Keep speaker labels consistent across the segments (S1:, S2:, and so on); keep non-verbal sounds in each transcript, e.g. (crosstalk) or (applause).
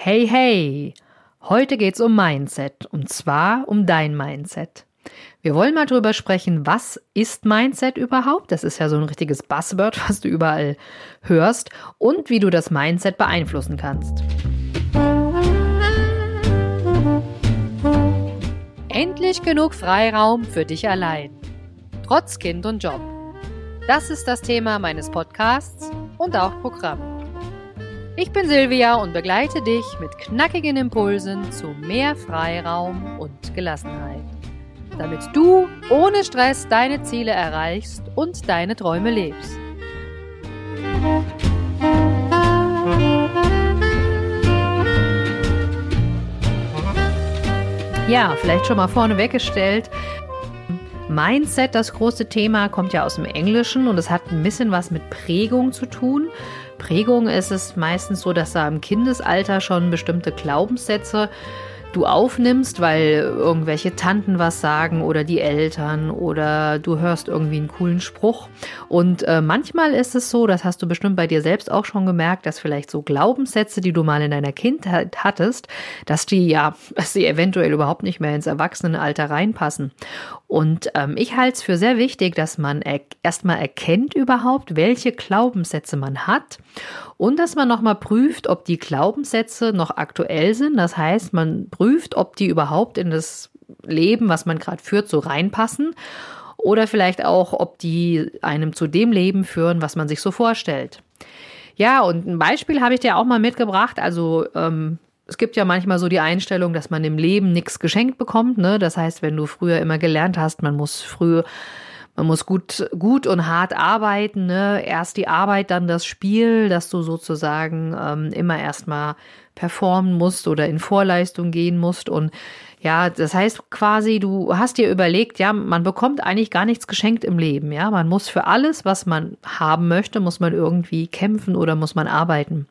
S1: Hey, hey! Heute geht's um Mindset und zwar um dein Mindset. Wir wollen mal drüber sprechen, was ist Mindset überhaupt? Das ist ja so ein richtiges Buzzword, (laughs) was du überall hörst und wie du das Mindset beeinflussen kannst. Endlich genug Freiraum für dich allein. Trotz Kind und Job. Das ist das Thema meines Podcasts und auch Programm. Ich bin Silvia und begleite dich mit knackigen Impulsen zu mehr Freiraum und Gelassenheit, damit du ohne Stress deine Ziele erreichst und deine Träume lebst. Ja, vielleicht schon mal vorne weggestellt. Mindset, das große Thema, kommt ja aus dem Englischen und es hat ein bisschen was mit Prägung zu tun. Prägung. Ist es meistens so, dass da im Kindesalter schon bestimmte Glaubenssätze du aufnimmst, weil irgendwelche Tanten was sagen oder die Eltern oder du hörst irgendwie einen coolen Spruch. Und äh, manchmal ist es so, das hast du bestimmt bei dir selbst auch schon gemerkt, dass vielleicht so Glaubenssätze, die du mal in deiner Kindheit hattest, dass die ja, dass sie eventuell überhaupt nicht mehr ins Erwachsenenalter reinpassen. Und ähm, ich halte es für sehr wichtig, dass man er erstmal erkennt überhaupt, welche Glaubenssätze man hat und dass man nochmal prüft, ob die Glaubenssätze noch aktuell sind. Das heißt, man prüft, ob die überhaupt in das Leben, was man gerade führt, so reinpassen oder vielleicht auch, ob die einem zu dem Leben führen, was man sich so vorstellt. Ja, und ein Beispiel habe ich dir auch mal mitgebracht. Also ähm, es gibt ja manchmal so die Einstellung, dass man im Leben nichts geschenkt bekommt. Ne? Das heißt, wenn du früher immer gelernt hast, man muss früh man muss gut, gut und hart arbeiten. Ne? Erst die Arbeit, dann das Spiel, dass du sozusagen ähm, immer erstmal performen musst oder in Vorleistung gehen musst. Und ja, das heißt quasi, du hast dir überlegt, ja, man bekommt eigentlich gar nichts geschenkt im Leben. Ja, man muss für alles, was man haben möchte, muss man irgendwie kämpfen oder muss man arbeiten.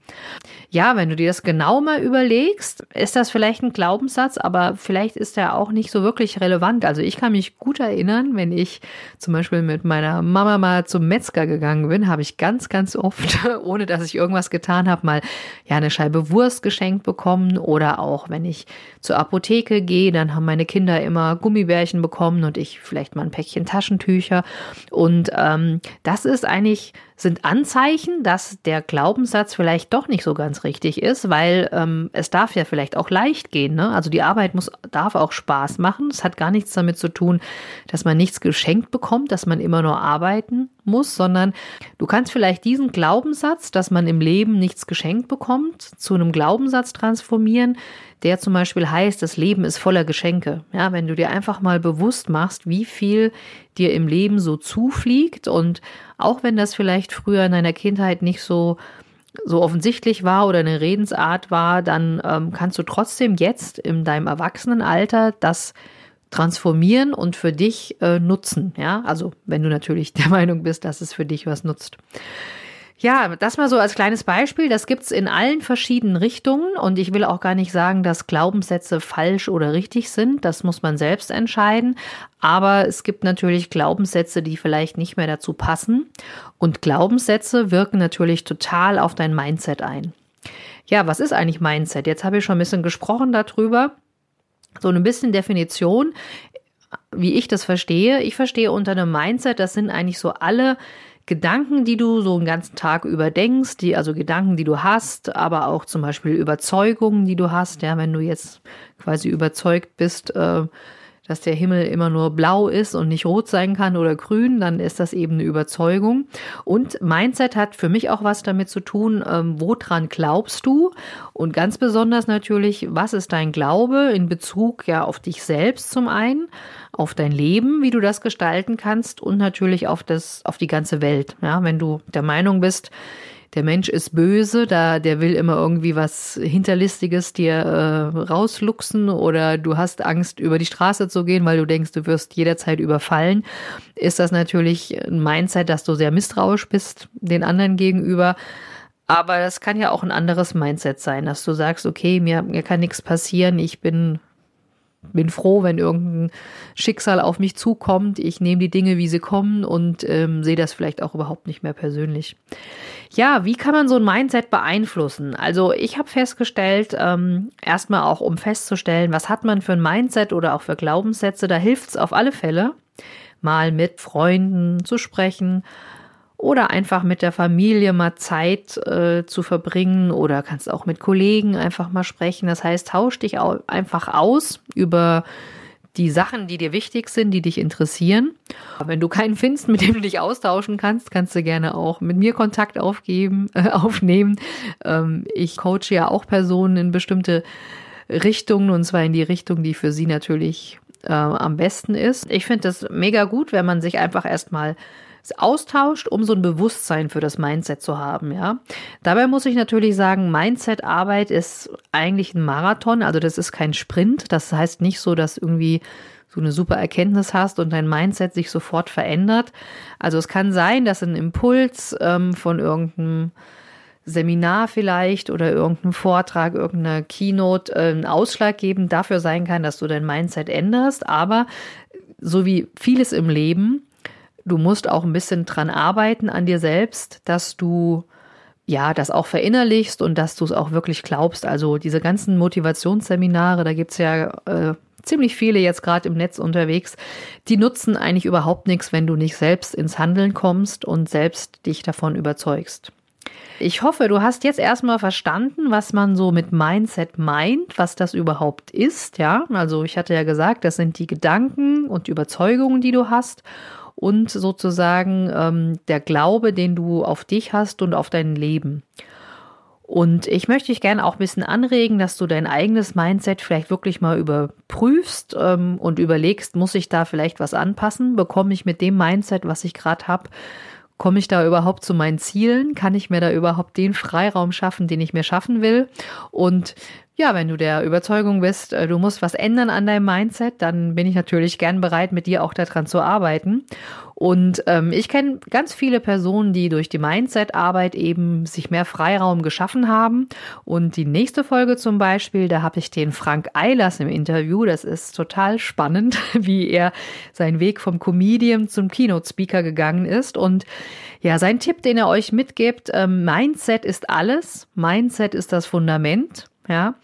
S1: Ja, wenn du dir das genau mal überlegst, ist das vielleicht ein Glaubenssatz, aber vielleicht ist er auch nicht so wirklich relevant. Also ich kann mich gut erinnern, wenn ich zum Beispiel mit meiner Mama mal zum Metzger gegangen bin, habe ich ganz, ganz oft, (laughs) ohne dass ich irgendwas getan habe, mal ja eine Scheibe Wurst geschenkt bekommen oder auch wenn ich zur Apotheke gehe dann haben meine Kinder immer Gummibärchen bekommen und ich vielleicht mal ein Päckchen Taschentücher. Und ähm, das ist eigentlich sind Anzeichen, dass der Glaubenssatz vielleicht doch nicht so ganz richtig ist, weil ähm, es darf ja vielleicht auch leicht gehen. Ne? Also die Arbeit muss, darf auch Spaß machen. Es hat gar nichts damit zu tun, dass man nichts geschenkt bekommt, dass man immer nur arbeiten muss, sondern du kannst vielleicht diesen Glaubenssatz, dass man im Leben nichts geschenkt bekommt, zu einem Glaubenssatz transformieren, der zum Beispiel heißt, das Leben ist voller Geschenke. Ja, wenn du dir einfach mal bewusst machst, wie viel dir im Leben so zufliegt und auch wenn das vielleicht früher in deiner Kindheit nicht so so offensichtlich war oder eine Redensart war, dann ähm, kannst du trotzdem jetzt in deinem Erwachsenenalter das transformieren und für dich äh, nutzen. Ja, also wenn du natürlich der (laughs) Meinung bist, dass es für dich was nutzt. Ja, das mal so als kleines Beispiel. Das gibt's in allen verschiedenen Richtungen und ich will auch gar nicht sagen, dass Glaubenssätze falsch oder richtig sind. Das muss man selbst entscheiden. Aber es gibt natürlich Glaubenssätze, die vielleicht nicht mehr dazu passen. Und Glaubenssätze wirken natürlich total auf dein Mindset ein. Ja, was ist eigentlich Mindset? Jetzt habe ich schon ein bisschen gesprochen darüber. So ein bisschen Definition, wie ich das verstehe. Ich verstehe unter einem Mindset, das sind eigentlich so alle Gedanken, die du so einen ganzen Tag überdenkst, die, also Gedanken, die du hast, aber auch zum Beispiel Überzeugungen, die du hast, ja, wenn du jetzt quasi überzeugt bist, äh, dass der Himmel immer nur blau ist und nicht rot sein kann oder grün, dann ist das eben eine Überzeugung. Und Mindset hat für mich auch was damit zu tun, ähm, woran glaubst du? Und ganz besonders natürlich, was ist dein Glaube in Bezug ja auf dich selbst zum einen, auf dein Leben, wie du das gestalten kannst und natürlich auf das, auf die ganze Welt. Ja, wenn du der Meinung bist, der Mensch ist böse, da der will immer irgendwie was Hinterlistiges dir äh, rausluchsen oder du hast Angst, über die Straße zu gehen, weil du denkst, du wirst jederzeit überfallen, ist das natürlich ein Mindset, dass du sehr misstrauisch bist den anderen gegenüber. Aber das kann ja auch ein anderes Mindset sein, dass du sagst, okay, mir, mir kann nichts passieren, ich bin bin froh, wenn irgendein Schicksal auf mich zukommt. Ich nehme die Dinge, wie sie kommen und ähm, sehe das vielleicht auch überhaupt nicht mehr persönlich. Ja, wie kann man so ein Mindset beeinflussen? Also ich habe festgestellt, ähm, erstmal auch um festzustellen, was hat man für ein Mindset oder auch für Glaubenssätze, da hilft es auf alle Fälle, mal mit Freunden zu sprechen, oder einfach mit der Familie mal Zeit äh, zu verbringen oder kannst auch mit Kollegen einfach mal sprechen. Das heißt, tausch dich auch einfach aus über die Sachen, die dir wichtig sind, die dich interessieren. Wenn du keinen findest, mit dem du dich austauschen kannst, kannst du gerne auch mit mir Kontakt aufgeben, (laughs) äh, aufnehmen. Ähm, ich coache ja auch Personen in bestimmte Richtungen und zwar in die Richtung, die für sie natürlich äh, am besten ist. Ich finde das mega gut, wenn man sich einfach erstmal austauscht, um so ein Bewusstsein für das Mindset zu haben, ja. Dabei muss ich natürlich sagen, Mindset-Arbeit ist eigentlich ein Marathon, also das ist kein Sprint. Das heißt nicht so, dass irgendwie du eine super Erkenntnis hast und dein Mindset sich sofort verändert. Also es kann sein, dass ein Impuls ähm, von irgendeinem Seminar vielleicht oder irgendeinem Vortrag, irgendeiner Keynote äh, ein ausschlaggebend dafür sein kann, dass du dein Mindset änderst. Aber so wie vieles im Leben du musst auch ein bisschen dran arbeiten an dir selbst, dass du ja, das auch verinnerlichst und dass du es auch wirklich glaubst. Also diese ganzen Motivationsseminare, da gibt's ja äh, ziemlich viele jetzt gerade im Netz unterwegs, die nutzen eigentlich überhaupt nichts, wenn du nicht selbst ins Handeln kommst und selbst dich davon überzeugst. Ich hoffe, du hast jetzt erstmal verstanden, was man so mit Mindset meint, was das überhaupt ist, ja? Also ich hatte ja gesagt, das sind die Gedanken und Überzeugungen, die du hast und sozusagen ähm, der Glaube, den du auf dich hast und auf dein Leben. Und ich möchte dich gerne auch ein bisschen anregen, dass du dein eigenes Mindset vielleicht wirklich mal überprüfst ähm, und überlegst, muss ich da vielleicht was anpassen? Bekomme ich mit dem Mindset, was ich gerade habe, komme ich da überhaupt zu meinen Zielen? Kann ich mir da überhaupt den Freiraum schaffen, den ich mir schaffen will? Und ja, wenn du der Überzeugung bist, äh, du musst was ändern an deinem Mindset, dann bin ich natürlich gern bereit, mit dir auch daran zu arbeiten. Und ähm, ich kenne ganz viele Personen, die durch die Mindset-Arbeit eben sich mehr Freiraum geschaffen haben. Und die nächste Folge zum Beispiel, da habe ich den Frank Eilers im Interview. Das ist total spannend, (laughs) wie er seinen Weg vom Comedian zum Keynote-Speaker gegangen ist. Und ja, sein Tipp, den er euch mitgibt, ähm, Mindset ist alles. Mindset ist das Fundament. Ja,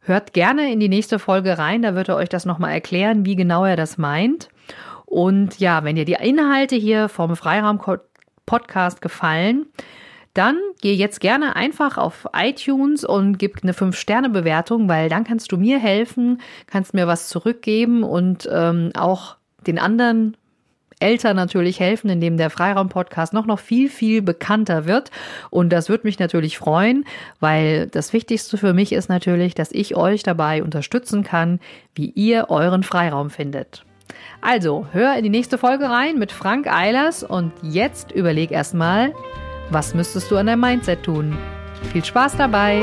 S1: hört gerne in die nächste Folge rein, da wird er euch das nochmal erklären, wie genau er das meint. Und ja, wenn dir die Inhalte hier vom Freiraum Podcast gefallen, dann geh jetzt gerne einfach auf iTunes und gib eine 5-Sterne-Bewertung, weil dann kannst du mir helfen, kannst mir was zurückgeben und ähm, auch den anderen Eltern natürlich helfen, indem der Freiraum-Podcast noch, noch viel, viel bekannter wird. Und das würde mich natürlich freuen, weil das Wichtigste für mich ist natürlich, dass ich euch dabei unterstützen kann, wie ihr euren Freiraum findet. Also, hör in die nächste Folge rein mit Frank Eilers und jetzt überleg erstmal, was müsstest du an deinem Mindset tun? Viel Spaß dabei!